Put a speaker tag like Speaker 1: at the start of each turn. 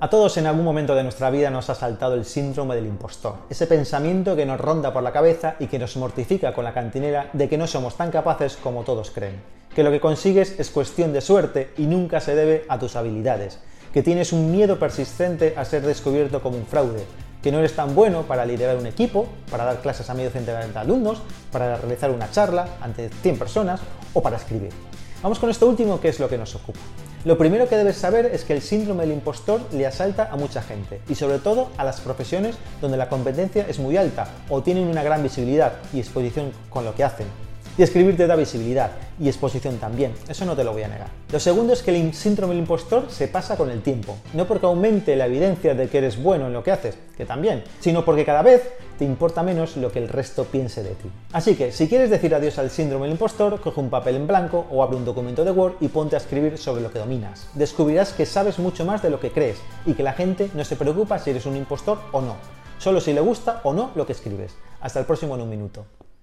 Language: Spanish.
Speaker 1: A todos en algún momento de nuestra vida nos ha saltado el síndrome del impostor, ese pensamiento que nos ronda por la cabeza y que nos mortifica con la cantinera de que no somos tan capaces como todos creen, que lo que consigues es cuestión de suerte y nunca se debe a tus habilidades, que tienes un miedo persistente a ser descubierto como un fraude, que no eres tan bueno para liderar un equipo, para dar clases a medio centenar de alumnos, para realizar una charla ante 100 personas o para escribir. Vamos con esto último que es lo que nos ocupa. Lo primero que debes saber es que el síndrome del impostor le asalta a mucha gente y sobre todo a las profesiones donde la competencia es muy alta o tienen una gran visibilidad y exposición con lo que hacen. Y escribir te da visibilidad y exposición también, eso no te lo voy a negar. Lo segundo es que el síndrome del impostor se pasa con el tiempo, no porque aumente la evidencia de que eres bueno en lo que haces, que también, sino porque cada vez te importa menos lo que el resto piense de ti. Así que, si quieres decir adiós al síndrome del impostor, coge un papel en blanco o abre un documento de Word y ponte a escribir sobre lo que dominas. Descubrirás que sabes mucho más de lo que crees y que la gente no se preocupa si eres un impostor o no, solo si le gusta o no lo que escribes. Hasta el próximo en un minuto.